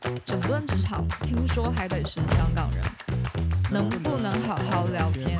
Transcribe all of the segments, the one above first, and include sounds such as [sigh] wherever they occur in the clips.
整顿职场，听说还得是香港人，能不能好好聊天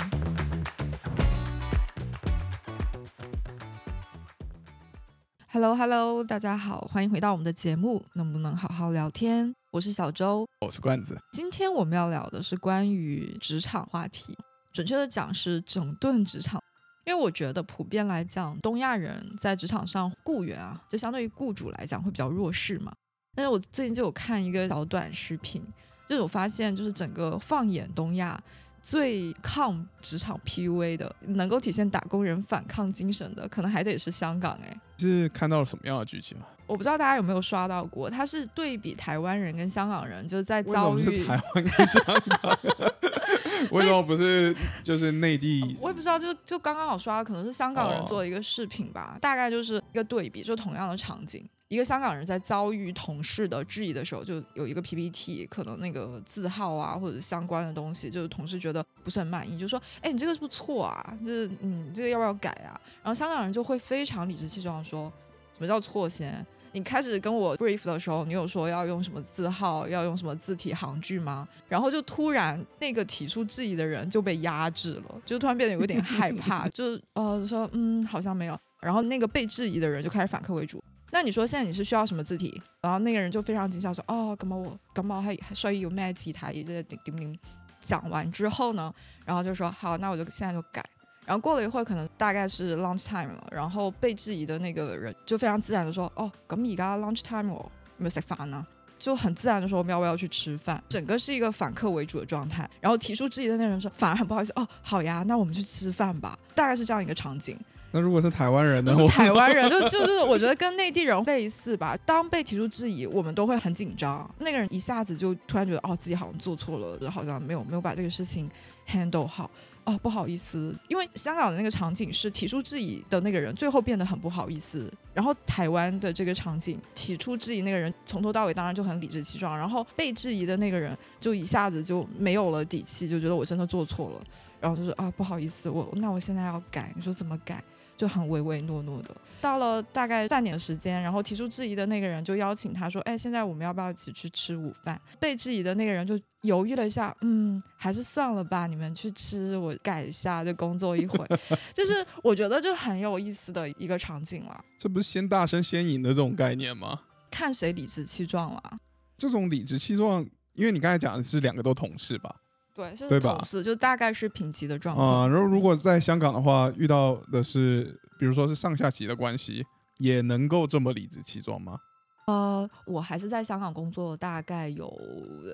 ？Hello Hello，大家好，欢迎回到我们的节目，能不能好好聊天？我是小周，我是罐子。今天我们要聊的是关于职场话题，准确的讲是整顿职场。因为我觉得普遍来讲，东亚人在职场上雇员啊，就相对于雇主来讲会比较弱势嘛。但是我最近就有看一个小短视频，就我发现，就是整个放眼东亚，最抗职场 PUA 的，能够体现打工人反抗精神的，可能还得是香港。哎，是看到了什么样的剧情啊？我不知道大家有没有刷到过，它是对比台湾人跟香港人，就是在遭遇台湾跟香港。[laughs] 为什么不是就是内地？我也不知道，就就刚刚好刷，可能是香港人做的一个视频吧。大概就是一个对比，就同样的场景，一个香港人在遭遇同事的质疑的时候，就有一个 PPT，可能那个字号啊或者相关的东西，就是同事觉得不是很满意，就说：“哎，你这个是不是错啊？就是你这个要不要改啊？”然后香港人就会非常理直气壮说：“什么叫错先？”你开始跟我 brief 的时候，你有说要用什么字号，要用什么字体行距吗？然后就突然那个提出质疑的人就被压制了，就突然变得有点害怕，[laughs] 就呃说嗯好像没有。然后那个被质疑的人就开始反客为主。那你说现在你是需要什么字体？然后那个人就非常惊吓说哦，咁我咁我还还需要咩字体？这叮叮叮。讲完之后呢，然后就说好，那我就现在就改。然后过了一会儿，可能大概是 lunch time 了，然后被质疑的那个人就非常自然的说：“哦，咁而家 lunch time 我没有食饭呢。”就很自然的说：“我们要不要去吃饭？”整个是一个反客为主的状态。然后提出质疑的那个人说：“反而很不好意思，哦，好呀，那我们去吃饭吧。”大概是这样一个场景。那如果是台湾人呢？是台湾人，就就是我觉得跟内地人类似吧。当被提出质疑，我们都会很紧张。那个人一下子就突然觉得：“哦，自己好像做错了，就好像没有没有把这个事情 handle 好。”哦，不好意思，因为香港的那个场景是提出质疑的那个人最后变得很不好意思，然后台湾的这个场景提出质疑那个人从头到尾当然就很理直气壮，然后被质疑的那个人就一下子就没有了底气，就觉得我真的做错了，然后就说啊不好意思，我那我现在要改，你说怎么改？就很唯唯诺诺的，到了大概半点时间，然后提出质疑的那个人就邀请他说：“哎，现在我们要不要一起去吃午饭？”被质疑的那个人就犹豫了一下，嗯，还是算了吧，你们去吃，我改一下，就工作一会。[laughs] 就是我觉得就很有意思的一个场景了。这不是先大声先赢的这种概念吗？看谁理直气壮了。这种理直气壮，因为你刚才讲的是两个都同事吧？对，是同事，就大概是平级的状况啊。然后如果在香港的话，遇到的是，比如说是上下级的关系，也能够这么理直气壮吗？呃，我还是在香港工作大概有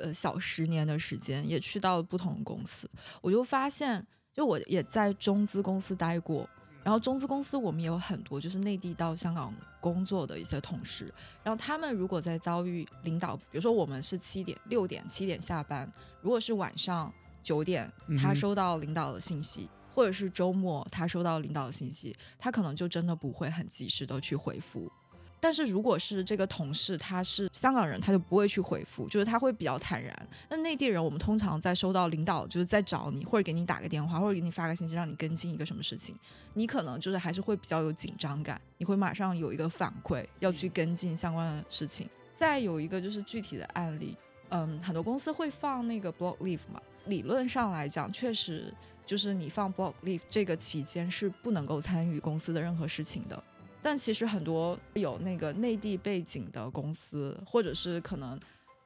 呃小十年的时间，也去到了不同的公司，我就发现，就我也在中资公司待过。然后中资公司我们也有很多就是内地到香港工作的一些同事，然后他们如果在遭遇领导，比如说我们是七点六点七点下班，如果是晚上九点他收到领导的信息，或者是周末他收到领导的信息，他可能就真的不会很及时的去回复。但是如果是这个同事他是香港人，他就不会去回复，就是他会比较坦然。那内地人，我们通常在收到领导就是在找你，或者给你打个电话，或者给你发个信息，让你跟进一个什么事情，你可能就是还是会比较有紧张感，你会马上有一个反馈要去跟进相关的事情。再有一个就是具体的案例，嗯，很多公司会放那个 block leave 嘛，理论上来讲，确实就是你放 block leave 这个期间是不能够参与公司的任何事情的。但其实很多有那个内地背景的公司，或者是可能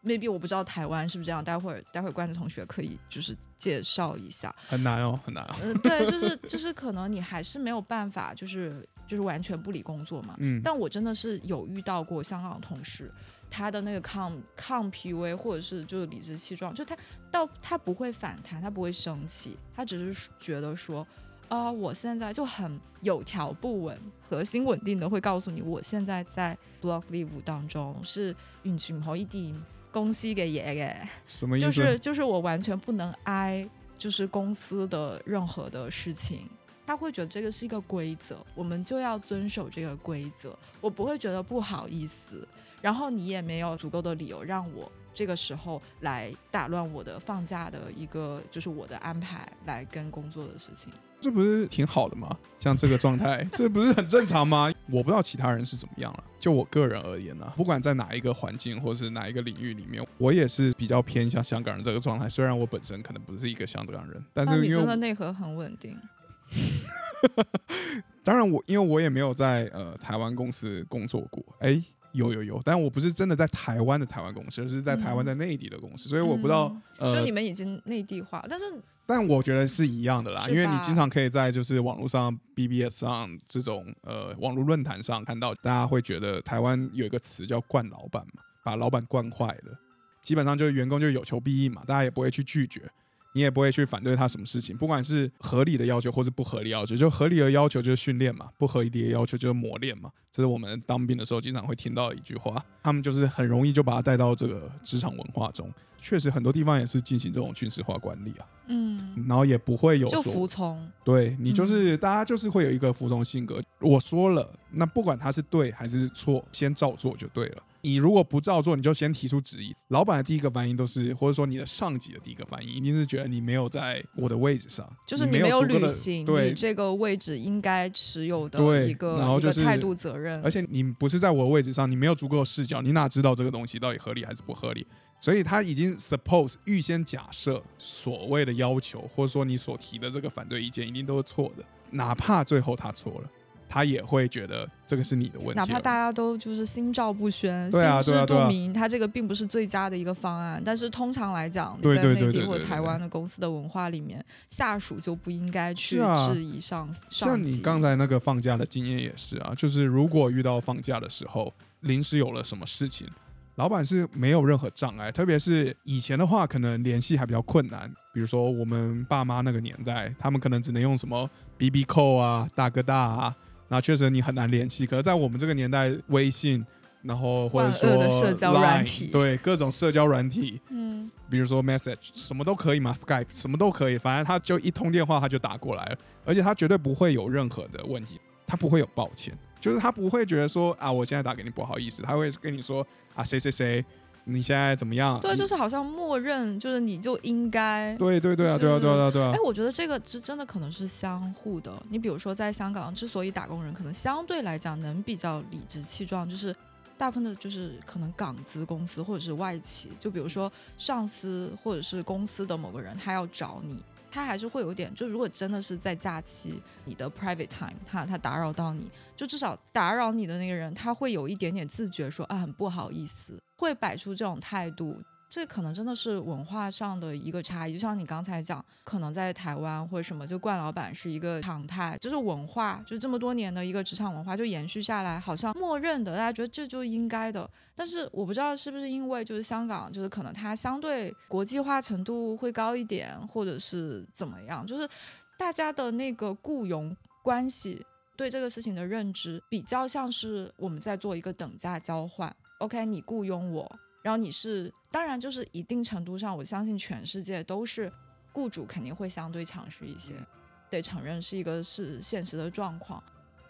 ，maybe 我不知道台湾是不是这样。待会儿待会儿关子同学可以就是介绍一下。很难哦，很难。嗯，对，就是就是可能你还是没有办法，就是就是完全不理工作嘛。嗯。但我真的是有遇到过香港同事，他的那个抗抗 PUA 或者是就是理直气壮，就他到他不会反弹，他不会生气，他只是觉得说。啊，我现在就很有条不紊，核心稳定的会告诉你，我现在在 block leave 当中是完全唔可以掂公司嘅嘢嘅，什么意思？就是就是我完全不能挨，就是公司的任何的事情。他会觉得这个是一个规则，我们就要遵守这个规则。我不会觉得不好意思，然后你也没有足够的理由让我这个时候来打乱我的放假的一个就是我的安排，来跟工作的事情。这不是挺好的吗？像这个状态，[laughs] 这不是很正常吗？我不知道其他人是怎么样了。就我个人而言呢、不管在哪一个环境或是哪一个领域里面，我也是比较偏向香港人这个状态。虽然我本身可能不是一个香港人，但是你真的内核很稳定。[laughs] 当然我因为我也没有在呃台湾公司工作过，哎，有有有，但我不是真的在台湾的台湾公司，而是在台湾在内地的公司，所以我不知道、嗯就呃你们已经内地化，但是但我觉得是一样的啦，因为你经常可以在就是网络上、BBS 上这种呃网络论坛上看到，大家会觉得台湾有一个词叫“惯老板”嘛，把老板惯坏了，基本上就是员工就有求必应嘛，大家也不会去拒绝。你也不会去反对他什么事情，不管是合理的要求或是不合理要求，就合理的要求就是训练嘛，不合理的要求就是磨练嘛，这是我们当兵的时候经常会听到的一句话。他们就是很容易就把他带到这个职场文化中，确实很多地方也是进行这种军事化管理啊。嗯，然后也不会有就服从。对你就是、嗯大家就是会有一个服从性格。我说了，那不管他是对还是错，先照做就对了。你如果不照做，你就先提出质疑。老板的第一个反应都是，或者说你的上级的第一个反应，一定是觉得你没有在我的位置上，就是你没有履行对你这个位置应该持有的一个然后就是一个态度责任，而且你不是在我的位置上，你没有足够的视角，你哪知道这个东西到底合理还是不合理？所以他已经 suppose 预先假设所谓的要求，或者说你所提的这个反对意见一定都是错的，哪怕最后他错了，他也会觉得这个是你的问题。哪怕大家都就是心照不宣、啊心知肚明，他这个并不是最佳的一个方案。但是通常来讲，你在内地或台湾的公司的文化里面，下属就不应该去质疑上像上级。你刚才那个放假的经验也是啊，就是如果遇到放假的时候，临时有了什么事情，老板是没有任何障碍，特别是以前的话，可能联系还比较困难。比如说我们爸妈那个年代，他们可能只能用什么 BB 扣啊、大哥大啊，那确实你很难联系。可是，在我们这个年代，微信，然后或者说 Line，体对各种社交软体，嗯，比如说 Message 什么都可以嘛，Skype 什么都可以，反正他就一通电话他就打过来了，而且他绝对不会有任何的问题，他不会有抱歉，就是他不会觉得说啊我现在打给你不好意思，他会跟你说啊谁谁谁你现在怎么样？对，就是好像默认就是你就应该。对对对啊对啊对啊对啊哎，，我觉得这个是真的可能是相互的。你比如说，在香港，之所以打工人可能相对来讲能比较理直气壮，就是大部分的就是可能港资公司或者是外企，就比如说上司或者是公司的某个人，他要找你，他还是会有点，就如果真的是在假期，你的 private time，他他打扰到你，就至少打扰你的那个人，他会有一点点自觉说，啊，很不好意思，会摆出这种态度。这可能真的是文化上的一个差异，就像你刚才讲，可能在台湾或者什么，就冠老板是一个常态，就是文化，就这么多年的一个职场文化就延续下来，好像默认的，大家觉得这就应该的。但是我不知道是不是因为就是香港，就是可能它相对国际化程度会高一点，或者是怎么样，就是大家的那个雇佣关系对这个事情的认知，比较像是我们在做一个等价交换。OK，你雇佣我，然后你是，当然就是一定程度上，我相信全世界都是雇主肯定会相对强势一些，得承认是一个是现实的状况。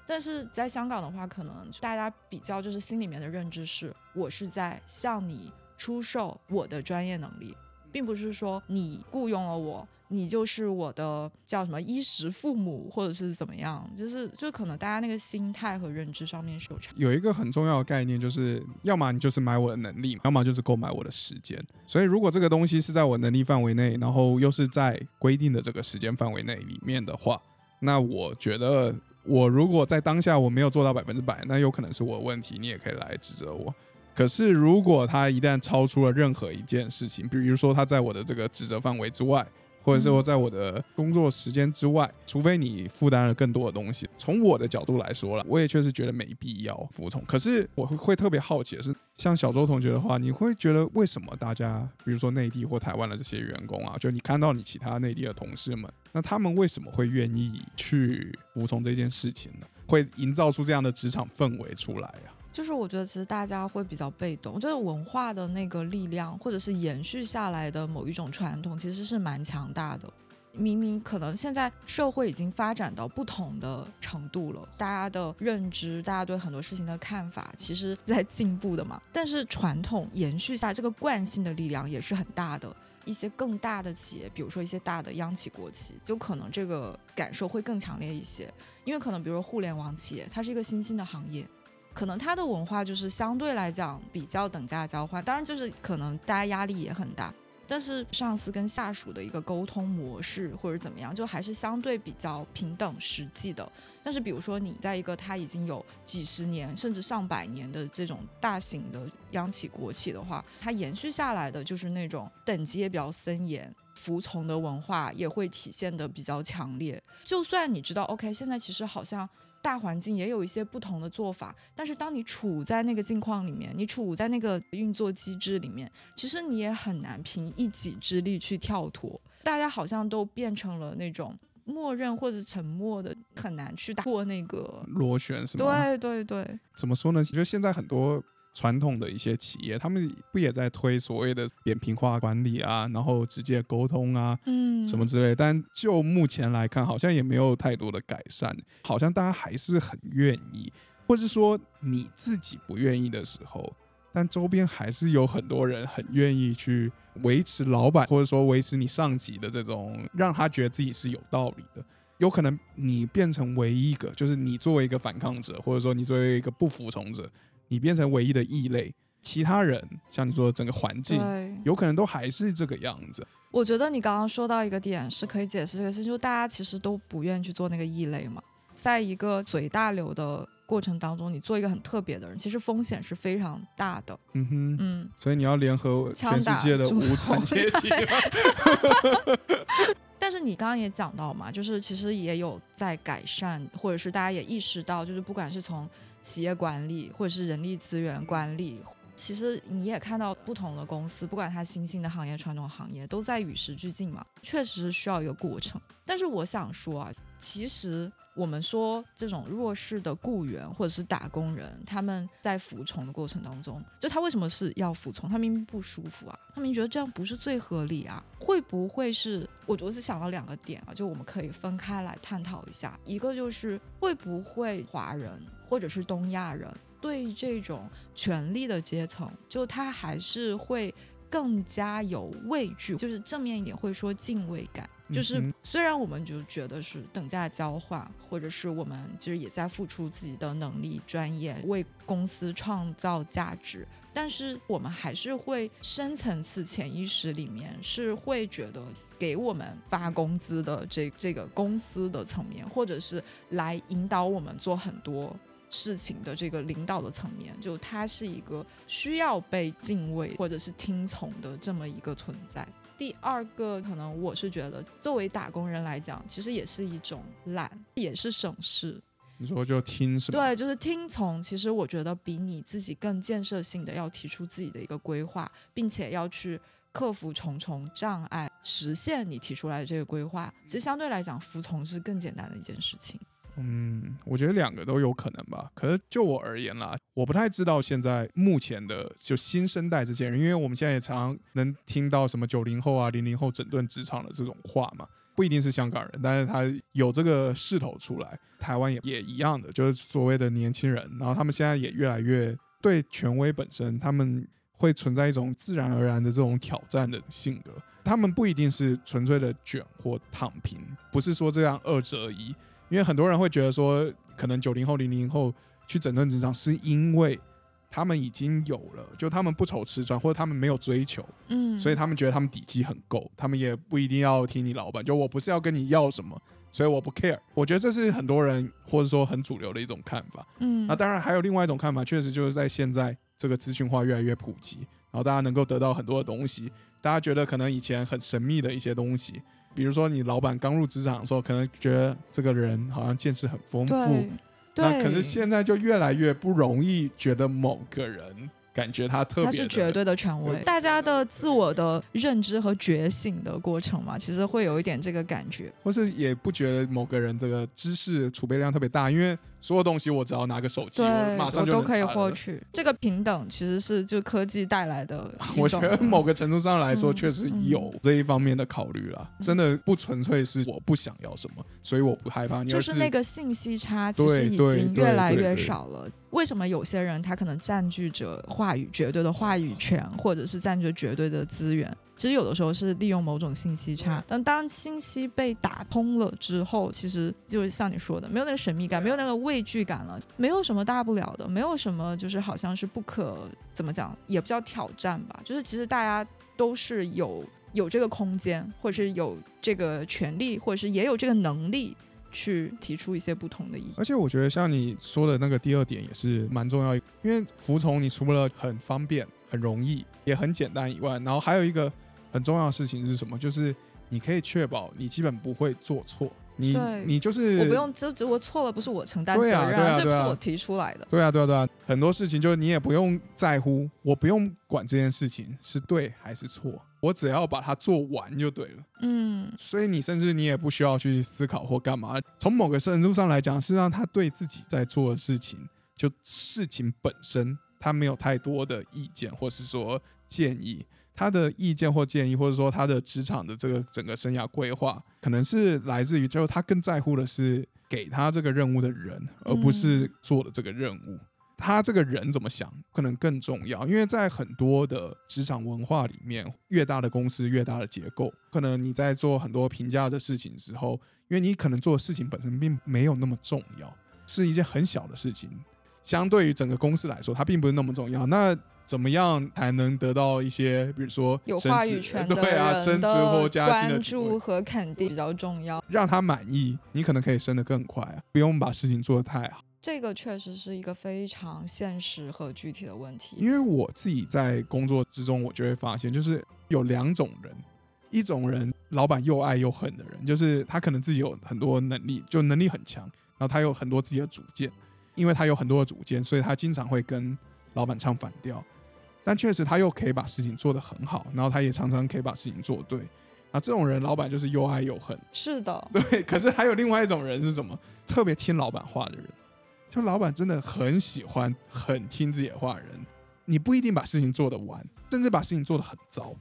但是在香港的话，可能大家比较就是心里面的认知是，我是在向你出售我的专业能力，并不是说你雇佣了我，你就是我的叫什么衣食父母，或者是怎么样，就是就可能大家那个心态和认知上面是有差。有一个很重要的概念，就是要么你就是买我的能力，要么就是购买我的时间。所以如果这个东西是在我能力范围内，然后又是在规定的这个时间范围内里面的话，那我觉得我如果在当下我没有做到百分之百，那有可能是我的问题，你也可以来指责我。可是如果他一旦超出了任何一件事情，比如说他在我的这个职责范围之外，或者是说在我的工作时间之外，除非你负担了更多的东西。从我的角度来说了，我也确实觉得没必要服从。可是我会会特别好奇的是，像小周同学的话，你会觉得为什么大家，比如说内地或台湾的这些员工啊，就你看到你其他内地的同事们，那他们为什么会愿意去服从这件事情呢？会营造出这样的职场氛围出来啊？就是我觉得其实大家会比较被动，就是文化的那个力量，或者是延续下来的某一种传统，其实是蛮强大的。明明可能现在社会已经发展到不同的程度了，大家的认知，大家对很多事情的看法，其实在进步的嘛。但是传统延续下这个惯性的力量也是很大的。一些更大的企业，比如说一些大的央企、国企，就可能这个感受会更强烈一些，因为可能比如说互联网企业，它是一个新兴的行业，可能他的文化就是相对来讲比较等价交换，当然就是可能大家压力也很大。但是上司跟下属的一个沟通模式或者怎么样，就还是相对比较平等实际的。但是比如说你在一个他已经有几十年甚至上百年的这种大型的央企国企的话，它延续下来的就是那种等级也比较森严，服从的文化也会体现的比较强烈。就算你知道，OK，现在其实好像。大环境也有一些不同的做法，但是当你处在那个境况里面，你处在那个运作机制里面，其实你也很难凭一己之力去跳脱。大家好像都变成了那种默认或者沉默的，很难去打破那个螺旋，是吗？对对对。怎么说呢？其实现在很多。传统的一些企业，他们不也在推所谓的扁平化管理啊，然后直接沟通啊，嗯，什么之类。但就目前来看，好像也没有太多的改善，好像大家还是很愿意，或是说你自己不愿意的时候，但周边还是有很多人很愿意去维持老板或者说维持你上级的这种，让他觉得自己是有道理的。有可能你变成唯一一个，就是你作为一个反抗者，或者说你作为一个不服从者。你变成唯一的异类，其他人像你说整个环境，有可能都还是这个样子。我觉得你刚刚说到一个点是可以解释这个事情，就大家其实都不愿意去做那个异类嘛。在一个随大流的过程当中，你做一个很特别的人，其实风险是非常大的。嗯哼，嗯，所以你要联合全世界的无产阶级。[laughs] 但是你刚刚也讲到嘛，就是其实也有在改善，或者是大家也意识到，就是不管是从企业管理或者是人力资源管理，其实你也看到不同的公司，不管它新兴的行业、传统行业，都在与时俱进嘛，确实是需要一个过程。但是我想说啊，其实我们说这种弱势的雇员或者是打工人，他们在服从的过程当中，就他为什么是要服从？他明明不舒服啊，他明明觉得这样不是最合理啊？会不会是？我我是想到两个点啊，就我们可以分开来探讨一下。一个就是会不会华人？或者是东亚人对这种权力的阶层，就他还是会更加有畏惧，就是正面一点会说敬畏感。就是虽然我们就觉得是等价交换，或者是我们就是也在付出自己的能力、专业为公司创造价值，但是我们还是会深层次潜意识里面是会觉得。给我们发工资的这这个公司的层面，或者是来引导我们做很多事情的这个领导的层面，就他是一个需要被敬畏或者是听从的这么一个存在。第二个，可能我是觉得，作为打工人来讲，其实也是一种懒，也是省事。你说就听是吧？对，就是听从。其实我觉得比你自己更建设性的，要提出自己的一个规划，并且要去。克服重重障碍，实现你提出来的这个规划，其实相对来讲，服从是更简单的一件事情。嗯，我觉得两个都有可能吧。可是就我而言啦，我不太知道现在目前的就新生代这些人，因为我们现在也常常能听到什么九零后啊、零零后整顿职场的这种话嘛，不一定是香港人，但是他有这个势头出来。台湾也也一样的，就是所谓的年轻人，然后他们现在也越来越对权威本身，他们。会存在一种自然而然的这种挑战的性格，他们不一定是纯粹的卷或躺平，不是说这样二择一。因为很多人会觉得说，可能九零后、零零后去整顿职场，是因为他们已经有了，就他们不愁吃穿，或者他们没有追求，嗯，所以他们觉得他们底气很够，他们也不一定要听你老板。就我不是要跟你要什么，所以我不 care。我觉得这是很多人或者说很主流的一种看法，嗯。那当然还有另外一种看法，确实就是在现在。这个资讯化越来越普及，然后大家能够得到很多的东西。大家觉得可能以前很神秘的一些东西，比如说你老板刚入职场的时候，可能觉得这个人好像见识很丰富，那可是现在就越来越不容易觉得某个人。感觉他特别，他是绝对的权威。大家的自我的认知和觉醒的过程嘛，其实会有一点这个感觉。或是也不觉得某个人这个知识储备量特别大，因为所有东西我只要拿个手机，我马上就都可以获取。这个平等其实是就科技带来的。[laughs] 我觉得某个程度上来说，确实有这一方面的考虑了。真的不纯粹是我不想要什么，所以我不害怕。就是那个信息差，其实已经越来越少了。为什么有些人他可能占据着话语绝对的话语权，或者是占据绝对的资源？其实有的时候是利用某种信息差，但当信息被打通了之后，其实就是像你说的，没有那个神秘感，没有那个畏惧感了，没有什么大不了的，没有什么就是好像是不可怎么讲，也不叫挑战吧，就是其实大家都是有有这个空间，或者是有这个权利，或者是也有这个能力去提出一些不同的意见。而且我觉得像你说的那个第二点也是蛮重要，因为服从你除了很方便、很容易、也很简单以外，然后还有一个。很重要的事情是什么？就是你可以确保你基本不会做错。你你就是我不用，就只我错了，不是我承担责任，这不是我提出来的。对啊，对啊，对啊，很多事情就是你也不用在乎，我不用管这件事情是对还是错，我只要把它做完就对了。嗯，所以你甚至你也不需要去思考或干嘛。从某个程度上来讲，实际上他对自己在做的事情，就事情本身，他没有太多的意见，或是说建议。他的意见或建议，或者说他的职场的这个整个生涯规划，可能是来自于，就是他更在乎的是给他这个任务的人，而不是做的这个任务。他这个人怎么想，可能更重要。因为在很多的职场文化里面，越大的公司，越大的结构，可能你在做很多评价的事情之后，因为你可能做的事情本身并没有那么重要，是一件很小的事情，相对于整个公司来说，它并不是那么重要。那怎么样才能得到一些，比如说有话语权的人的关注和肯定比较重要，让他满意，你可能可以升得更快啊，不用把事情做得太好。这个确实是一个非常现实和具体的问题。因为我自己在工作之中，我就会发现，就是有两种人，一种人老板又爱又恨的人，就是他可能自己有很多能力，就能力很强，然后他有很多自己的主见，因为他有很多的主见，所以他经常会跟老板唱反调。但确实，他又可以把事情做得很好，然后他也常常可以把事情做对。啊，这种人，老板就是又爱又恨。是的，对。可是还有另外一种人是什么？特别听老板话的人，就老板真的很喜欢很听自己的话的人。你不一定把事情做得完，甚至把事情做得很糟。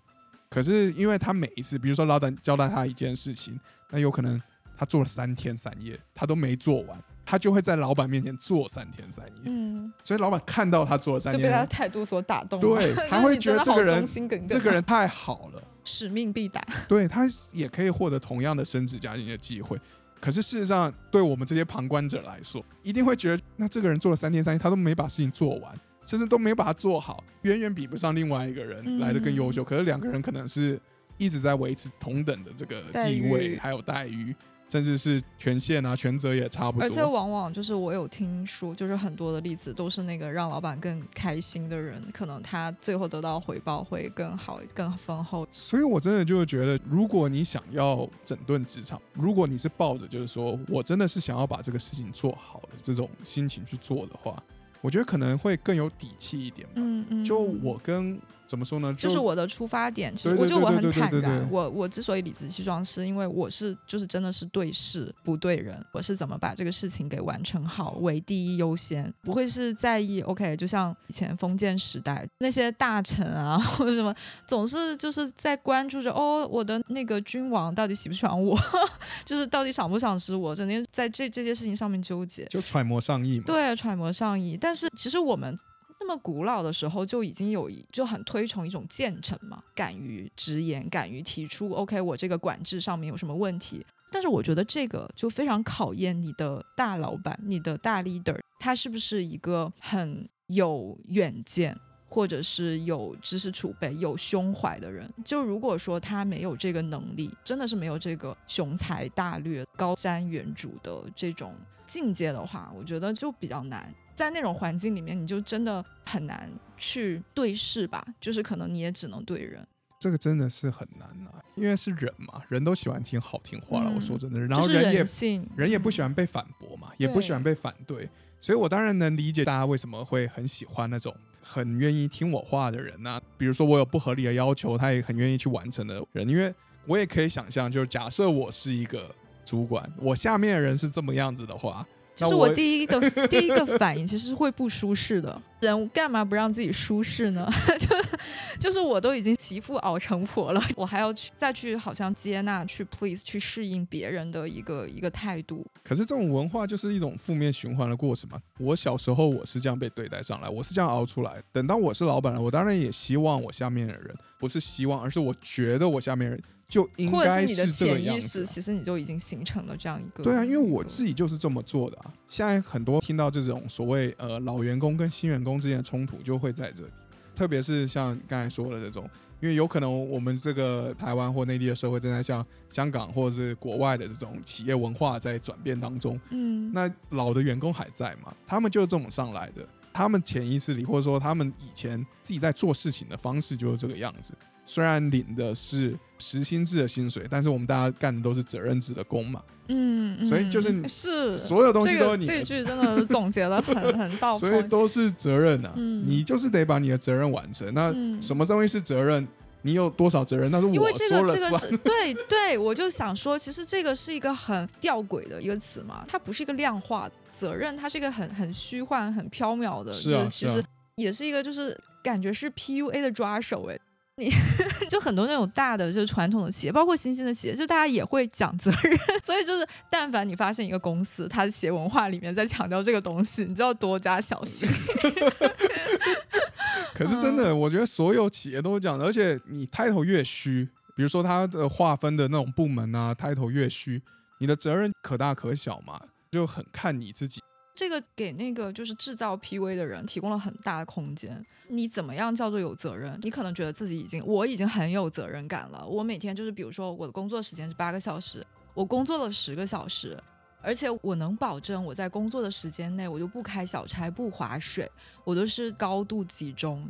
可是因为他每一次，比如说老板交代他一件事情，那有可能他做了三天三夜，他都没做完。他就会在老板面前做三天三夜，嗯，所以老板看到他做了三天，就被他态度所打动，对，[laughs] 他会觉得这个人这个人太好了，使命必达，对他也可以获得同样的升职加薪的机会。可是事实上，对我们这些旁观者来说，一定会觉得，那这个人做了三天三夜，他都没把事情做完，甚至都没把它做好，远远比不上另外一个人来的更优秀。可是两个人可能是一直在维持同等的这个地位还有待遇。甚至是权限啊，权责也差不多。而且往往就是我有听说，就是很多的例子都是那个让老板更开心的人，可能他最后得到回报会更好、更丰厚。所以我真的就是觉得，如果你想要整顿职场，如果你是抱着就是说我真的是想要把这个事情做好的这种心情去做的话，我觉得可能会更有底气一点。嗯嗯。就我跟。怎么说呢？就是我的出发点，其实我觉得我很坦然。我我之所以理直气壮，是因为我是就是真的是对事不对人。我是怎么把这个事情给完成好为第一优先，不会是在意。OK，就像以前封建时代那些大臣啊 [laughs] 或者什么，总是就是在关注着哦，我的那个君王到底喜不喜欢我，[laughs] 就是到底赏不赏识我，整天在这这些事情上面纠结，就揣摩上意嘛。对，揣摩上意。但是其实我们。那么古老的时候就已经有就很推崇一种谏臣嘛，敢于直言，敢于提出。OK，我这个管制上面有什么问题？但是我觉得这个就非常考验你的大老板，你的大 leader，他是不是一个很有远见，或者是有知识储备、有胸怀的人？就如果说他没有这个能力，真的是没有这个雄才大略、高瞻远瞩的这种境界的话，我觉得就比较难。在那种环境里面，你就真的很难去对视吧，就是可能你也只能对人。这个真的是很难啊，因为是人嘛，人都喜欢听好听话了。我说真的，然后人也人也不喜欢被反驳嘛，也不喜欢被反对，所以我当然能理解大家为什么会很喜欢那种很愿意听我话的人呐。比如说我有不合理的要求，他也很愿意去完成的人，因为我也可以想象，就是假设我是一个主管，我下面的人是这么样子的话。其实我第一个第一个反应其实是会不舒适的。人干嘛不让自己舒适呢？[laughs] 就就是我都已经媳妇熬成婆了，我还要去再去好像接纳、去 please、去适应别人的一个一个态度。可是这种文化就是一种负面循环的过程嘛。我小时候我是这样被对待上来，我是这样熬出来。等到我是老板了，我当然也希望我下面的人不是希望，而是我觉得我下面人。就应该是这个样子，其实你就已经形成了这样一个。对啊，因为我自己就是这么做的啊。现在很多听到这种所谓呃老员工跟新员工之间的冲突，就会在这里。特别是像刚才说的这种，因为有可能我们这个台湾或内地的社会正在像香港或者是国外的这种企业文化在转变当中。嗯。那老的员工还在嘛？他们就是这么上来的，他们潜意识里或者说他们以前自己在做事情的方式就是这个样子。虽然领的是实薪制的薪水，但是我们大家干的都是责任制的工嘛。嗯，所以就是是所有东西都是你。这句真的是总结的很很到 [laughs] 位。所以都是责任啊，你就是得把你的责任完成。那什么东西是责任？你有多少责任？那是我说了算。对对，我就想说，其实这个是一个很吊诡的一个词嘛，它不是一个量化责任，它是一个很很虚幻、很缥缈的。是啊，其实也是一个，就是感觉是 PUA 的抓手哎。你 [laughs] 就很多那种大的，就是传统的企业，包括新兴的企业，就大家也会讲责任。[laughs] 所以就是，但凡你发现一个公司，它的企业文化里面在强调这个东西，你就要多加小心。[laughs] 可是真的，我觉得所有企业都是这样的，而且你 title 越虚，比如说它的划分的那种部门啊，title 越虚，你的责任可大可小嘛，就很看你自己。这个给那个就是制造 PV 的人提供了很大的空间。你怎么样叫做有责任？你可能觉得自己已经，我已经很有责任感了。我每天就是，比如说我的工作时间是八个小时，我工作了十个小时，而且我能保证我在工作的时间内，我就不开小差，不划水，我都是高度集中，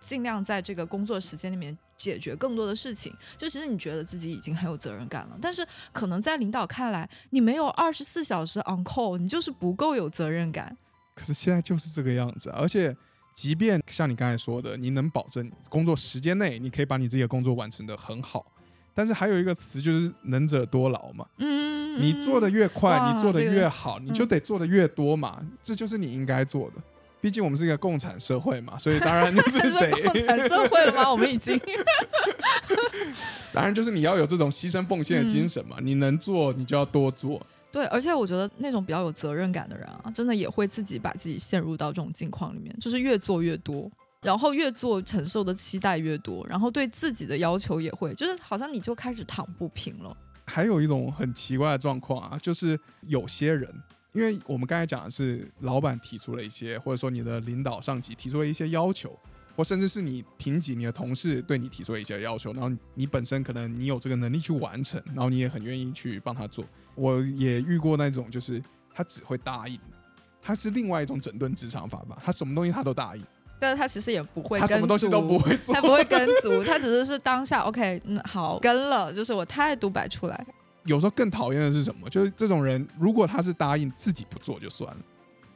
尽量在这个工作时间里面。解决更多的事情，就其实你觉得自己已经很有责任感了，但是可能在领导看来，你没有二十四小时 on call，你就是不够有责任感。可是现在就是这个样子，而且即便像你刚才说的，你能保证工作时间内你可以把你自己的工作完成的很好，但是还有一个词就是能者多劳嘛。嗯，你做的越快，你做的越好，你就得做的越多嘛，这就是你应该做的。毕竟我们是一个共产社会嘛，所以当然就是 [laughs] 得共产社会了吗？[laughs] 我们已经，[laughs] 当然就是你要有这种牺牲奉献的精神嘛，你能做你就要多做。对，而且我觉得那种比较有责任感的人啊，真的也会自己把自己陷入到这种境况里面，就是越做越多，然后越做承受的期待越多，然后对自己的要求也会，就是好像你就开始躺不平了。还有一种很奇怪的状况啊，就是有些人。因为我们刚才讲的是老板提出了一些，或者说你的领导上级提出了一些要求，或甚至是你评级你的同事对你提出了一些要求，然后你本身可能你有这个能力去完成，然后你也很愿意去帮他做。我也遇过那种，就是他只会答应，他是另外一种整顿职场法吧，他什么东西他都答应，但是他其实也不会，他什么东西都不会做，他不会跟足，他只是是当下 OK，嗯，好跟了，就是我态度摆出来。有时候更讨厌的是什么？就是这种人，如果他是答应自己不做就算了，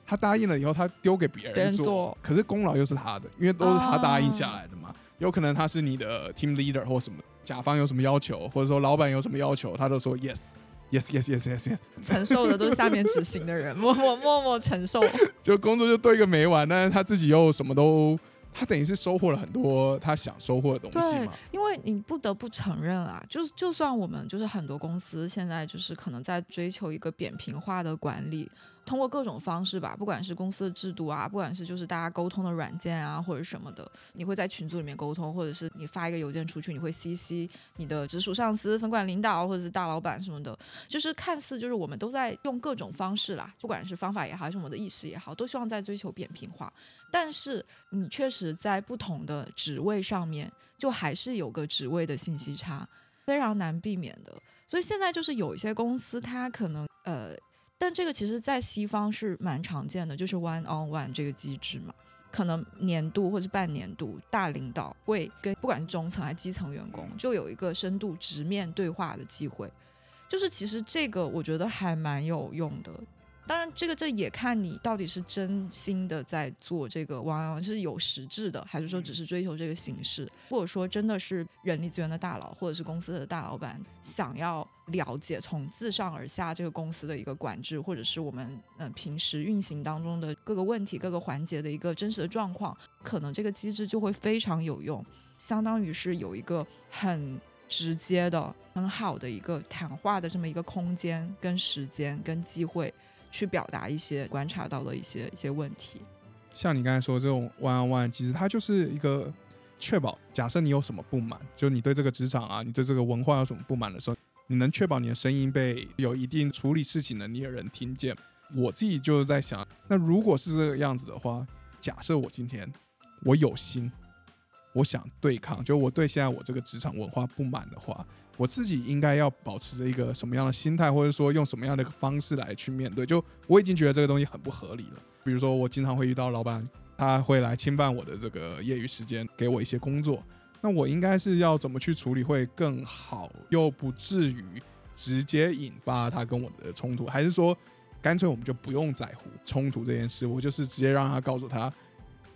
他答应了以后，他丢给别人做，可是功劳又是他的，因为都是他答应下来的嘛。有可能他是你的 team leader 或什么，甲方有什么要求，或者说老板有什么要求，他都说 yes yes yes yes yes yes，承受的都是下面执行的人，默默默默承受，[laughs] 就工作就对个没完，但是他自己又什么都。他等于是收获了很多他想收获的东西嘛？因为你不得不承认啊，就就算我们就是很多公司现在就是可能在追求一个扁平化的管理。通过各种方式吧，不管是公司的制度啊，不管是就是大家沟通的软件啊，或者什么的，你会在群组里面沟通，或者是你发一个邮件出去，你会 CC 你的直属上司、分管领导或者是大老板什么的，就是看似就是我们都在用各种方式啦，不管是方法也好，还是我们的意识也好，都希望在追求扁平化。但是你确实在不同的职位上面，就还是有个职位的信息差，非常难避免的。所以现在就是有一些公司，它可能呃。但这个其实，在西方是蛮常见的，就是 one on one 这个机制嘛。可能年度或者半年度，大领导会跟不管是中层还是基层员工，就有一个深度直面对话的机会。就是其实这个我觉得还蛮有用的。当然，这个这也看你到底是真心的在做这个网网是有实质的，还是说只是追求这个形式。或者说真的是人力资源的大佬或者是公司的大老板想要了解从自上而下这个公司的一个管制，或者是我们嗯平时运行当中的各个问题、各个环节的一个真实的状况，可能这个机制就会非常有用，相当于是有一个很直接的、很好的一个谈话的这么一个空间、跟时间、跟机会。去表达一些观察到的一些一些问题，像你刚才说这种 one on one，其实它就是一个确保，假设你有什么不满，就你对这个职场啊，你对这个文化有什么不满的时候，你能确保你的声音被有一定处理事情能力的人听见。我自己就是在想，那如果是这个样子的话，假设我今天我有心，我想对抗，就我对现在我这个职场文化不满的话。我自己应该要保持着一个什么样的心态，或者说用什么样的一个方式来去面对？就我已经觉得这个东西很不合理了。比如说，我经常会遇到老板，他会来侵犯我的这个业余时间，给我一些工作。那我应该是要怎么去处理会更好，又不至于直接引发他跟我的冲突？还是说，干脆我们就不用在乎冲突这件事？我就是直接让他告诉他，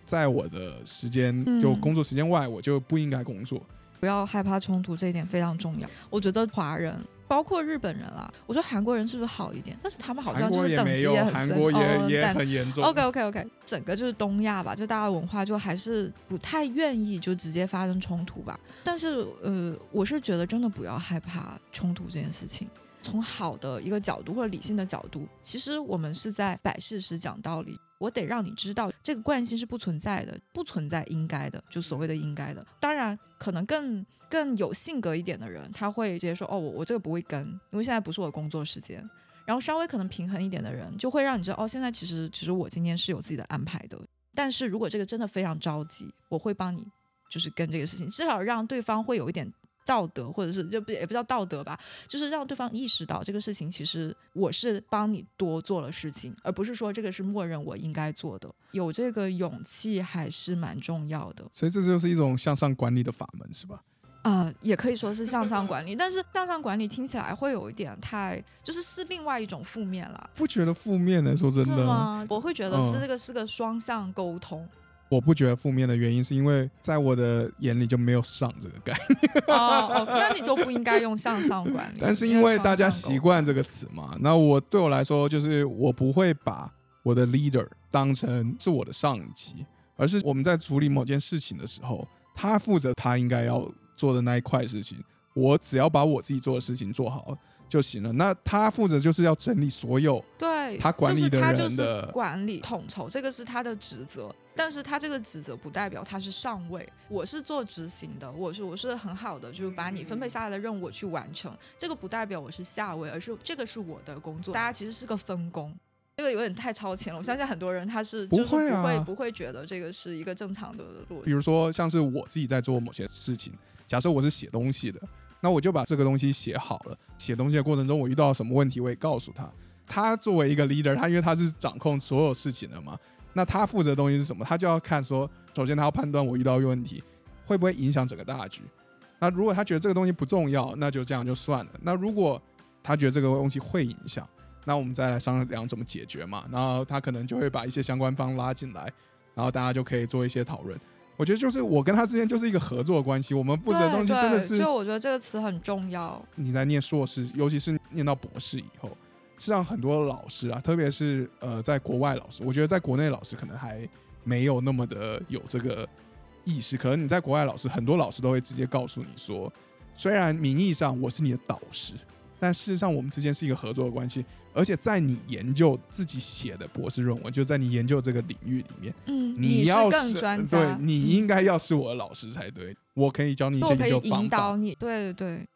在我的时间就工作时间外，我就不应该工作。不要害怕冲突，这一点非常重要。我觉得华人，包括日本人啊，我觉得韩国人是不是好一点？但是他们好像就是等级也很韩国也也很严重。OK OK OK，整个就是东亚吧，就大家文化就还是不太愿意就直接发生冲突吧。但是呃，我是觉得真的不要害怕冲突这件事情。从好的一个角度或者理性的角度，其实我们是在摆事实、讲道理。我得让你知道，这个惯性是不存在的，不存在应该的，就所谓的应该的。当然，可能更更有性格一点的人，他会直接说：“哦，我我这个不会跟，因为现在不是我的工作时间。”然后稍微可能平衡一点的人，就会让你知道：“哦，现在其实其实我今天是有自己的安排的。”但是如果这个真的非常着急，我会帮你，就是跟这个事情，至少让对方会有一点。道德，或者是就不也不叫道德吧，就是让对方意识到这个事情，其实我是帮你多做了事情，而不是说这个是默认我应该做的。有这个勇气还是蛮重要的。所以这就是一种向上管理的法门，是吧？啊，也可以说是向上管理，但是向上管理听起来会有一点太，就是是另外一种负面了。不觉得负面呢？说真的吗？我会觉得是这个是个双向沟通。我不觉得负面的原因，是因为在我的眼里就没有上这个概念。[laughs] 哦，那你就不应该用向上管理。但是因为大家习惯这个词嘛，那我对我来说，就是我不会把我的 leader 当成是我的上级，而是我们在处理某件事情的时候，他负责他应该要做的那一块事情，我只要把我自己做的事情做好。就行了。那他负责就是要整理所有对他管理的人的管理统筹，这个是他的职责。但是他这个职责不代表他是上位，我是做执行的，我是我是很好的，就是把你分配下来的任务我去完成。这个不代表我是下位，而是这个是我的工作。大家其实是个分工，这个有点太超前了。我相信很多人他是就是不会不会觉得这个是一个正常的路。比如说像是我自己在做某些事情，假设我是写东西的。那我就把这个东西写好了。写东西的过程中，我遇到什么问题，我也告诉他。他作为一个 leader，他因为他是掌控所有事情的嘛，那他负责的东西是什么？他就要看说，首先他要判断我遇到一个问题会不会影响整个大局。那如果他觉得这个东西不重要，那就这样就算了。那如果他觉得这个东西会影响，那我们再来商量怎么解决嘛。然后他可能就会把一些相关方拉进来，然后大家就可以做一些讨论。我觉得就是我跟他之间就是一个合作关系，我们负责的东西真的是。就我觉得这个词很重要。你在念硕士，尤其是念到博士以后，实际上很多老师啊，特别是呃，在国外老师，我觉得在国内老师可能还没有那么的有这个意识。可能你在国外老师，很多老师都会直接告诉你说，虽然名义上我是你的导师。但事实上，我们之间是一个合作的关系，而且在你研究自己写的博士论文，就在你研究这个领域里面，嗯，你要是对，你应该要是我的老师才对，我可以教你一些研究方法，你，对对对。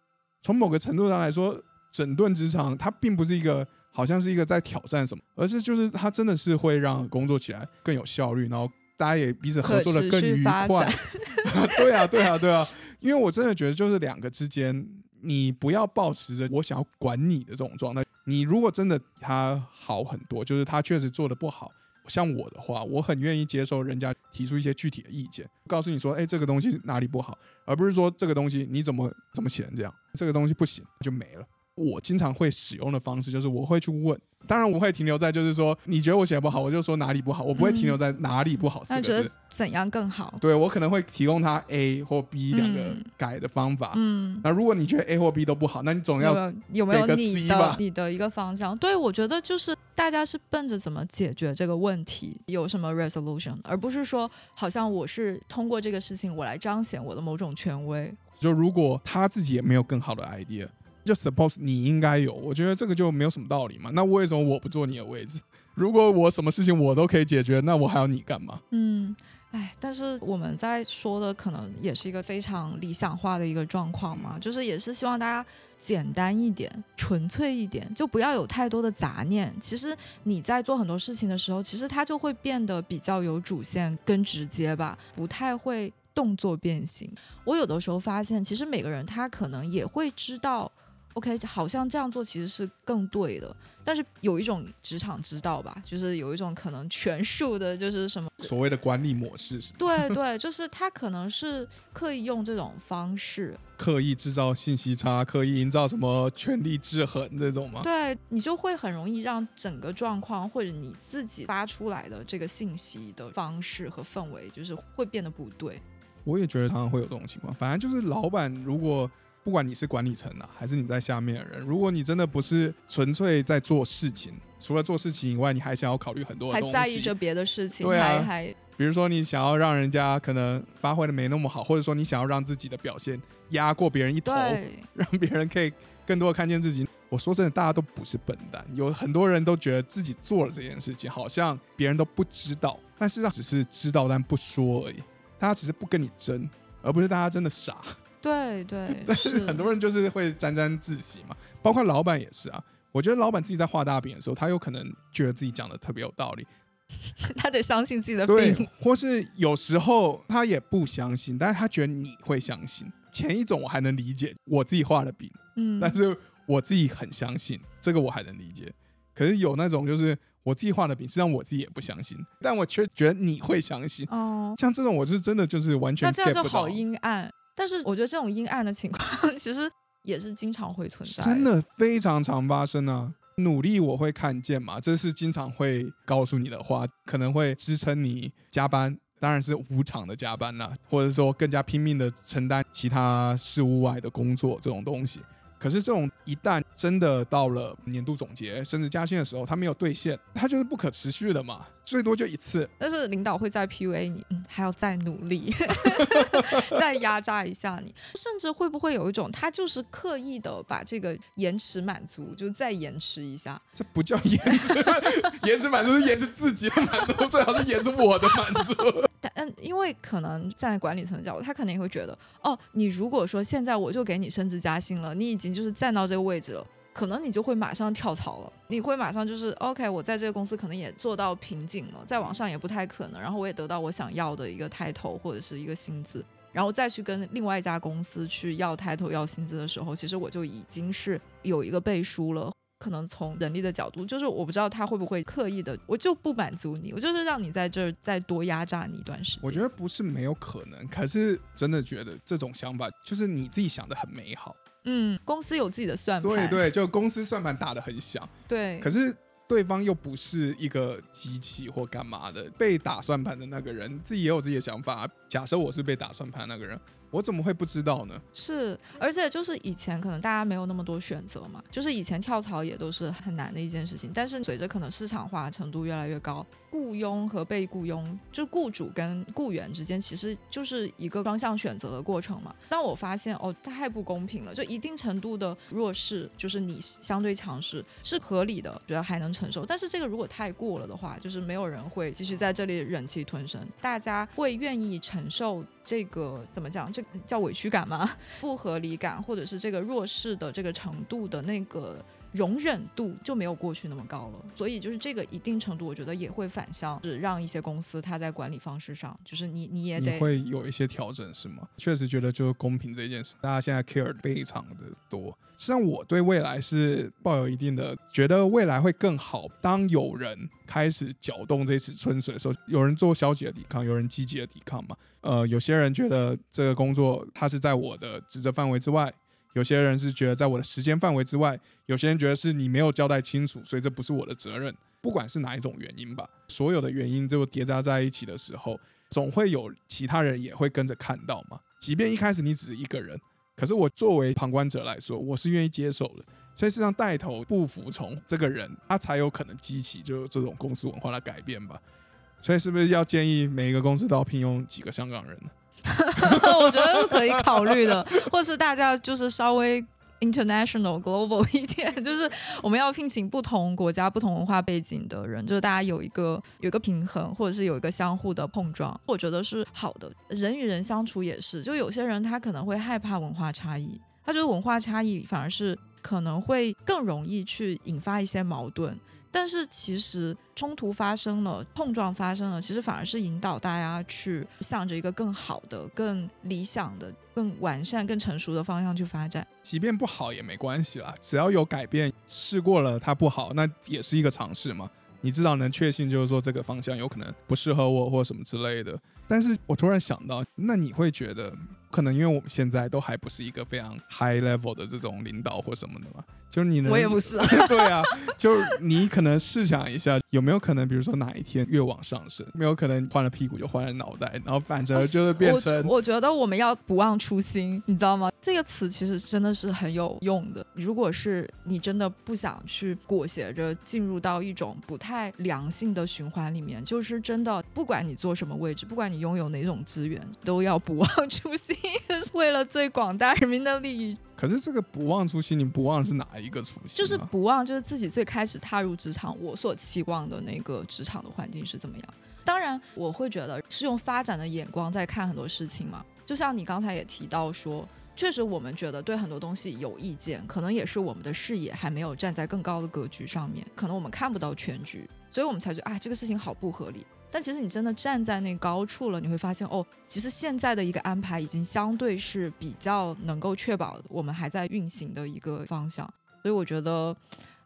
从某个程度上来说，整顿职场它并不是一个好像是一个在挑战什么，而是就是它真的是会让工作起来更有效率，然后大家也彼此合作的更愉快。[laughs] 对啊，对啊，对啊，因为我真的觉得就是两个之间。你不要保持着我想要管你的这种状态。你如果真的他好很多，就是他确实做的不好，像我的话，我很愿意接受人家提出一些具体的意见，告诉你说，哎，这个东西哪里不好，而不是说这个东西你怎么怎么写成这样，这个东西不行就没了。我经常会使用的方式就是我会去问，当然我会停留在就是说你觉得我写的不好，我就说哪里不好，我不会停留在哪里不好四那觉得。怎样更好？对我可能会提供他 A 或 B 两个嗯改的方法。嗯，那如果你觉得 A 或 B 都不好，那你总要有没有你的你的一个方向？对，我觉得就是大家是奔着怎么解决这个问题，有什么 resolution，而不是说好像我是通过这个事情我来彰显我的某种权威。就如果他自己也没有更好的 idea，就 suppose 你应该有，我觉得这个就没有什么道理嘛。那为什么我不坐你的位置？[laughs] 如果我什么事情我都可以解决，那我还要你干嘛？嗯，哎，但是我们在说的可能也是一个非常理想化的一个状况嘛，就是也是希望大家简单一点、纯粹一点，就不要有太多的杂念。其实你在做很多事情的时候，其实它就会变得比较有主线跟直接吧，不太会动作变形。我有的时候发现，其实每个人他可能也会知道。OK，好像这样做其实是更对的，但是有一种职场之道吧，就是有一种可能权术的，就是什么所谓的管理模式是 [laughs] 对对，就是他可能是刻意用这种方式，刻意制造信息差，刻意营造什么权力制衡这种吗？对你就会很容易让整个状况或者你自己发出来的这个信息的方式和氛围，就是会变得不对。我也觉得常常会有这种情况。反正就是老板，如果不管你是管理层啊，还是你在下面的人，如果你真的不是纯粹在做事情，除了做事情以外，你还想要考虑很多的还东西，在意着别的事情，对啊还还比如说你想要让人家可能发挥的没那么好，或者说你想要让自己的表现压过别人一头，[laughs] 让别人可以更多的看见自己。我说真的，大家都不是笨蛋，有很多人都觉得自己做了这件事情，好像别人都不知道，但事实上只是知道但不说而已。大家只是不跟你争，而不是大家真的傻。对对，[laughs] 但是很多人就是会沾沾自喜嘛，包括老板也是啊。我觉得老板自己在画大饼的时候，他有可能觉得自己讲的特别有道理，[laughs] 他得相信自己的对。，[laughs] 或是有时候他也不相信，但是他觉得你会相信。前一种我还能理解，我自己画的饼，嗯，但是我自己很相信，这个我还能理解。可是有那种就是我自己画的饼，实际上我自己也不相信，但我却觉得你会相信。哦，像这种，我是真的就是完全那这样就。好阴暗。但是我觉得这种阴暗的情况，[laughs] 其实也是经常会存在。真的非常常发生啊！努力我会看见嘛，这是经常会告诉你的话，可能会支撑你加班，当然是无偿的加班啦，或者说更加拼命的承担其他事务外的工作这种东西。可是这种一旦真的到了年度总结甚至加薪的时候，他没有兑现，他就是不可持续的嘛，最多就一次。但是领导会在 PUA 你，嗯，还要再努力，[laughs] 再压榨一下你，甚至会不会有一种他就是刻意的把这个延迟满足，就再延迟一下，这不叫延迟，[laughs] 延迟满足是延迟自己的满足，最好是延迟我的满足。但嗯，因为可能站在管理层的角度，他肯定会觉得，哦，你如果说现在我就给你升职加薪了，你已经就是站到这个位置了。可能你就会马上跳槽了，你会马上就是 OK，我在这个公司可能也做到瓶颈了，再往上也不太可能，然后我也得到我想要的一个 title 或者是一个薪资，然后再去跟另外一家公司去要 title 要薪资的时候，其实我就已经是有一个背书了。可能从人力的角度，就是我不知道他会不会刻意的，我就不满足你，我就是让你在这儿再多压榨你一段时间。我觉得不是没有可能，可是真的觉得这种想法就是你自己想的很美好。嗯，公司有自己的算盘，对对，就公司算盘打的很响，对可是对方又不是一个机器或干嘛的，被打算盘的那个人自己也有自己的想法。假设我是被打算盘那个人，我怎么会不知道呢？是，而且就是以前可能大家没有那么多选择嘛，就是以前跳槽也都是很难的一件事情。但是随着可能市场化程度越来越高，雇佣和被雇佣，就雇主跟雇员之间其实就是一个双向选择的过程嘛。但我发现哦，太不公平了，就一定程度的弱势，就是你相对强势是合理的，觉得还能承受。但是这个如果太过了的话，就是没有人会继续在这里忍气吞声，大家会愿意承忍受这个怎么讲？这叫委屈感吗？[laughs] 不合理感，或者是这个弱势的这个程度的那个容忍度就没有过去那么高了。所以就是这个一定程度，我觉得也会反向，是让一些公司它在管理方式上，就是你你也你得会有一些调整是吗？确实觉得就是公平这件事，大家现在 care 非常的多。实际上，我对未来是抱有一定的觉得未来会更好。当有人开始搅动这次春水的时候，有人做消极的抵抗，有人积极的抵抗嘛。呃，有些人觉得这个工作它是在我的职责范围之外，有些人是觉得在我的时间范围之外，有些人觉得是你没有交代清楚，所以这不是我的责任。不管是哪一种原因吧，所有的原因都叠加在一起的时候，总会有其他人也会跟着看到嘛。即便一开始你只是一个人，可是我作为旁观者来说，我是愿意接受的。所以是让带头不服从这个人，他才有可能激起就这种公司文化的改变吧。所以是不是要建议每一个公司都要聘用几个香港人呢？[laughs] 我觉得是可以考虑的，[laughs] 或是大家就是稍微。international global 一点，就是我们要聘请不同国家、不同文化背景的人，就是大家有一个有一个平衡，或者是有一个相互的碰撞，我觉得是好的。人与人相处也是，就有些人他可能会害怕文化差异，他觉得文化差异反而是可能会更容易去引发一些矛盾。但是其实冲突发生了，碰撞发生了，其实反而是引导大家去向着一个更好的、更理想的、更完善、更成熟的方向去发展。即便不好也没关系啦，只要有改变，试过了它不好，那也是一个尝试嘛。你至少能确信，就是说这个方向有可能不适合我或什么之类的。但是我突然想到，那你会觉得，可能因为我们现在都还不是一个非常 high level 的这种领导或什么的嘛？就是你能，我也不是，[laughs] 对啊，就是你可能试想一下，有没有可能，比如说哪一天越往上升，没有可能换了屁股就换了脑袋，然后反着就是变成。我觉得我们要不忘初心，你知道吗？这个词其实真的是很有用的。如果是你真的不想去裹挟着进入到一种不太良性的循环里面，就是真的，不管你做什么位置，不管你拥有哪种资源，都要不忘初心，[laughs] 为了最广大人民的利益。可是这个不忘初心，你不忘是哪一个初心？就是不忘，就是自己最开始踏入职场，我所期望的那个职场的环境是怎么样？当然，我会觉得是用发展的眼光在看很多事情嘛。就像你刚才也提到说，确实我们觉得对很多东西有意见，可能也是我们的视野还没有站在更高的格局上面，可能我们看不到全局，所以我们才觉得啊，这个事情好不合理。但其实你真的站在那高处了，你会发现哦，其实现在的一个安排已经相对是比较能够确保我们还在运行的一个方向。所以我觉得，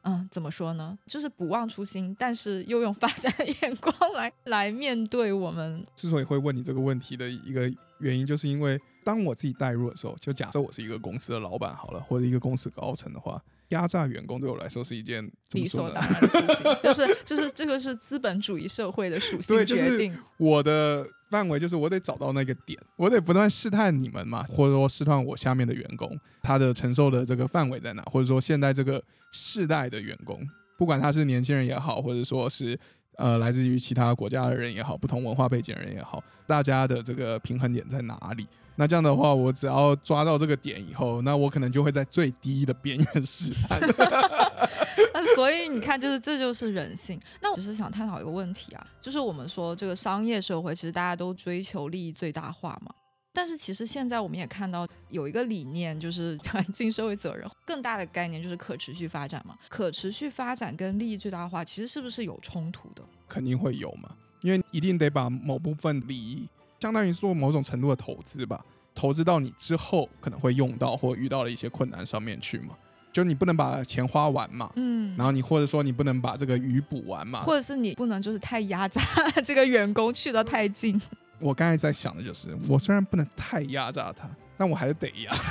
嗯，怎么说呢？就是不忘初心，但是又用发展的眼光来来面对我们。之所以会问你这个问题的一个原因，就是因为当我自己带入的时候，就假设我是一个公司的老板好了，或者一个公司高层的话。压榨员工对我来说是一件理所当然的事情，就 [laughs] 是就是这个是资本主义社会的属性决定。我的范围就是我得找到那个点，我得不断试探你们嘛，或者说试探我下面的员工，他的承受的这个范围在哪，或者说现在这个世代的员工，不管他是年轻人也好，或者说是呃来自于其他国家的人也好，不同文化背景人也好，大家的这个平衡点在哪里？那这样的话，我只要抓到这个点以后，那我可能就会在最低的边缘试探。[laughs] [laughs] 那所以你看，就是这就是人性。那我只是想探讨一个问题啊，就是我们说这个商业社会，其实大家都追求利益最大化嘛。但是其实现在我们也看到有一个理念，就是 [laughs] 环境社会责任更大的概念就是可持续发展嘛。可持续发展跟利益最大化，其实是不是有冲突的？肯定会有嘛，因为一定得把某部分利益。相当于做某种程度的投资吧，投资到你之后可能会用到或遇到了一些困难上面去嘛，就你不能把钱花完嘛，嗯，然后你或者说你不能把这个鱼补完嘛，或者是你不能就是太压榨这个员工去的太近。我刚才在想的就是，我虽然不能太压榨他，但我还是得一样。[laughs]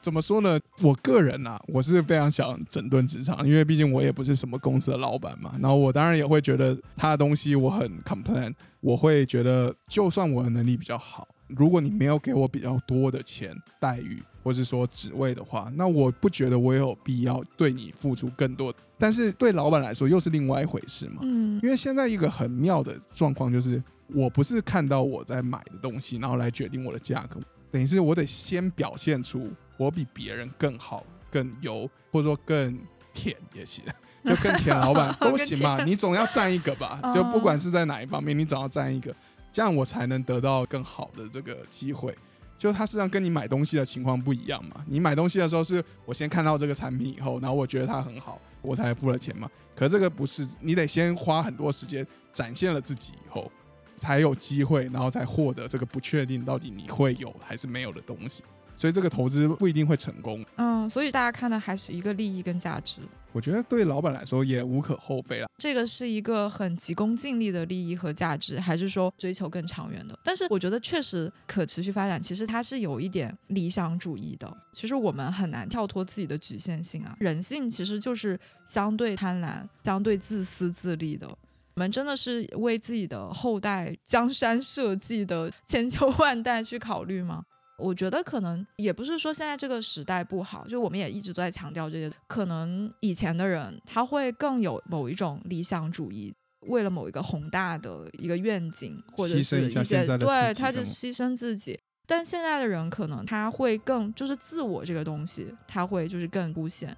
怎么说呢？我个人啊，我是非常想整顿职场，因为毕竟我也不是什么公司的老板嘛。然后我当然也会觉得他的东西我很 complain，我会觉得就算我的能力比较好，如果你没有给我比较多的钱待遇，或是说职位的话，那我不觉得我有必要对你付出更多。但是对老板来说又是另外一回事嘛。嗯。因为现在一个很妙的状况就是，我不是看到我在买的东西，然后来决定我的价格，等于是我得先表现出。我比别人更好、更油，或者说更甜也行，[laughs] 就更舔，老板都行嘛。你总要占一个吧，就不管是在哪一方面，你总要占一个，这样我才能得到更好的这个机会。就它实际上跟你买东西的情况不一样嘛。你买东西的时候是我先看到这个产品以后，然后我觉得它很好，我才付了钱嘛。可这个不是，你得先花很多时间展现了自己以后，才有机会，然后才获得这个不确定到底你会有还是没有的东西。所以这个投资不一定会成功。嗯，所以大家看的还是一个利益跟价值。我觉得对老板来说也无可厚非了。这个是一个很急功近利的利益和价值，还是说追求更长远的？但是我觉得确实可持续发展，其实它是有一点理想主义的。其实我们很难跳脱自己的局限性啊，人性其实就是相对贪婪、相对自私自利的。我们真的是为自己的后代江山社稷的千秋万代去考虑吗？我觉得可能也不是说现在这个时代不好，就我们也一直都在强调这些。可能以前的人他会更有某一种理想主义，为了某一个宏大的一个愿景，或者是一些对，他就牺牲自己。但现在的人可能他会更就是自我这个东西，他会就是更凸显。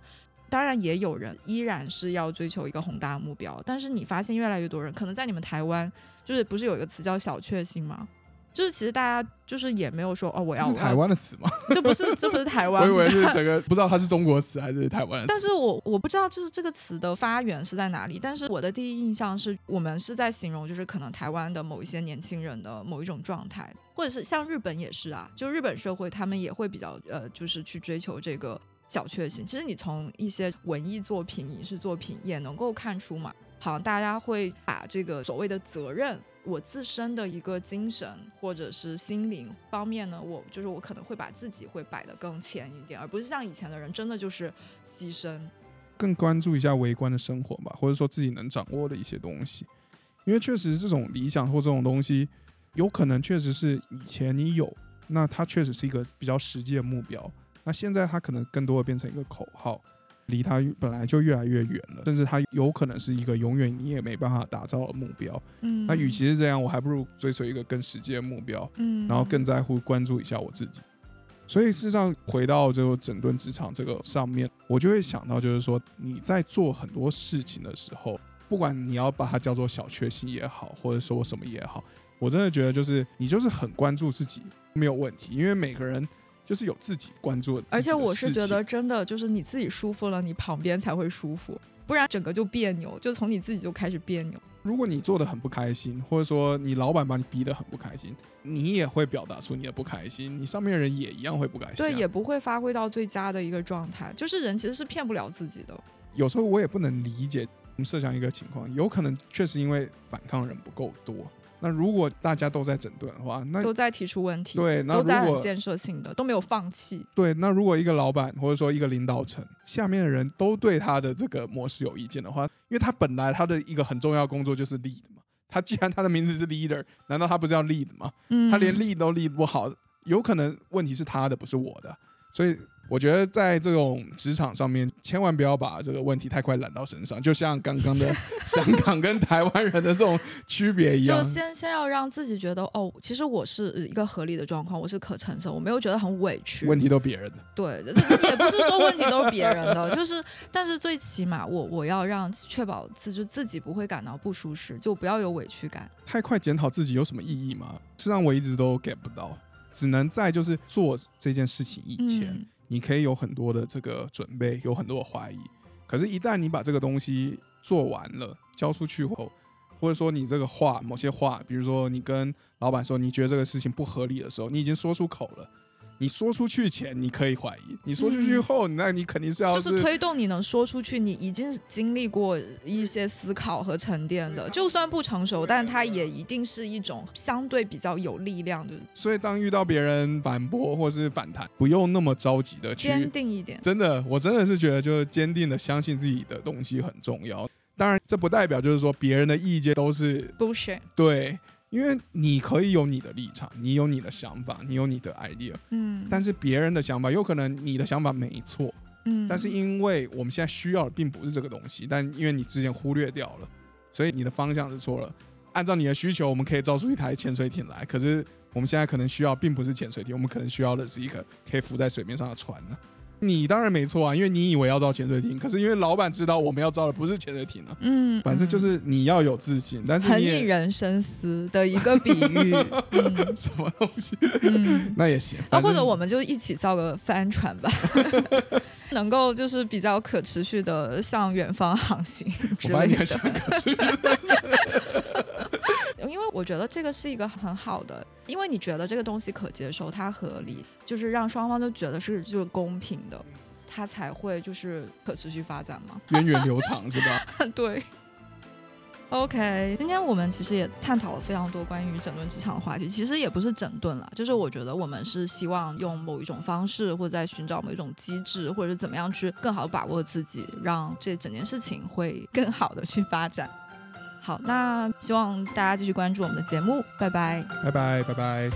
当然也有人依然是要追求一个宏大的目标，但是你发现越来越多人，可能在你们台湾，就是不是有一个词叫小确幸吗？就是其实大家就是也没有说哦，我要台湾的词吗？[laughs] 这不是这不是台湾，我以为是整个不知道它是中国词还是台湾。但是我我不知道就是这个词的发源是在哪里。但是我的第一印象是我们是在形容就是可能台湾的某一些年轻人的某一种状态，或者是像日本也是啊，就日本社会他们也会比较呃，就是去追求这个。小确幸，其实你从一些文艺作品、影视作品也能够看出嘛，好像大家会把这个所谓的责任，我自身的一个精神或者是心灵方面呢，我就是我可能会把自己会摆得更前一点，而不是像以前的人真的就是牺牲，更关注一下微观的生活吧，或者说自己能掌握的一些东西，因为确实这种理想或这种东西，有可能确实是以前你有，那它确实是一个比较实际的目标。那现在它可能更多的变成一个口号，离他本来就越来越远了，甚至他有可能是一个永远你也没办法打造的目标。嗯，那与其是这样，我还不如追随一个更实际的目标，嗯，然后更在乎关注一下我自己。所以事实上，回到这个整顿职场这个上面，我就会想到，就是说你在做很多事情的时候，不管你要把它叫做小确幸也好，或者说什么也好，我真的觉得就是你就是很关注自己没有问题，因为每个人。就是有自己关注，而且我是觉得真的就是你自己舒服了，你旁边才会舒服，不然整个就别扭，就从你自己就开始别扭。如果你做的很不开心，或者说你老板把你逼得很不开心，你也会表达出你的不开心，你上面的人也一样会不开心，对，也不会发挥到最佳的一个状态。就是人其实是骗不了自己的。有时候我也不能理解，我们设想一个情况，有可能确实因为反抗人不够多。那如果大家都在整顿的话，那都在提出问题，对，都在很建设性的，都没有放弃。对，那如果一个老板或者说一个领导层下面的人都对他的这个模式有意见的话，因为他本来他的一个很重要工作就是 lead 嘛，他既然他的名字是 leader，难道他不是要 lead 吗？嗯，他连 lead 都 lead 不好，有可能问题是他的，不是我的，所以。我觉得在这种职场上面，千万不要把这个问题太快揽到身上，就像刚刚的 [laughs] 香港跟台湾人的这种区别一样。就先先要让自己觉得，哦，其实我是一个合理的状况，我是可承受，我没有觉得很委屈。问题都别人的。对，这也不是说问题都是别人的，[laughs] 就是，但是最起码我我要让确保自就自己不会感到不舒适，就不要有委屈感。太快检讨自己有什么意义吗？是让我一直都 get 不到，只能在就是做这件事情以前。你可以有很多的这个准备，有很多的怀疑，可是，一旦你把这个东西做完了，交出去后，或者说你这个话，某些话，比如说你跟老板说你觉得这个事情不合理的时候，你已经说出口了。你说出去前，你可以怀疑；你说出去后，那你肯定是要就是推动你能说出去。你已经经历过一些思考和沉淀的，就算不成熟，但它也一定是一种相对比较有力量的。所以，当遇到别人反驳或是反弹，不用那么着急的去坚定一点。真的，我真的是觉得，就是坚定的相信自己的东西很重要。当然，这不代表就是说别人的意见都是不是对。因为你可以有你的立场，你有你的想法，你有你的 idea，嗯，但是别人的想法有可能你的想法没错，嗯，但是因为我们现在需要的并不是这个东西，但因为你之前忽略掉了，所以你的方向是错了。按照你的需求，我们可以造出一台潜水艇来，可是我们现在可能需要并不是潜水艇，我们可能需要的是一个可以浮在水面上的船呢。你当然没错啊，因为你以为要造潜水艇，可是因为老板知道我们要造的不是潜水艇啊。嗯，反正就是你要有自信，但是很引人深思的一个比喻。[laughs] 什么东西？嗯，那也行。啊或者我们就一起造个帆船吧，[laughs] 能够就是比较可持续的向远方航行之类的。因为我觉得这个是一个很好的，因为你觉得这个东西可接受，它合理，就是让双方都觉得是就是公平的。它才会就是可持续发展嘛。[laughs] 源远流长是吧？[laughs] 对。OK，今天我们其实也探讨了非常多关于整顿职场的话题，其实也不是整顿了，就是我觉得我们是希望用某一种方式，或者在寻找某一种机制，或者是怎么样去更好把握自己，让这整件事情会更好的去发展。好，那希望大家继续关注我们的节目，拜拜，拜拜，拜拜。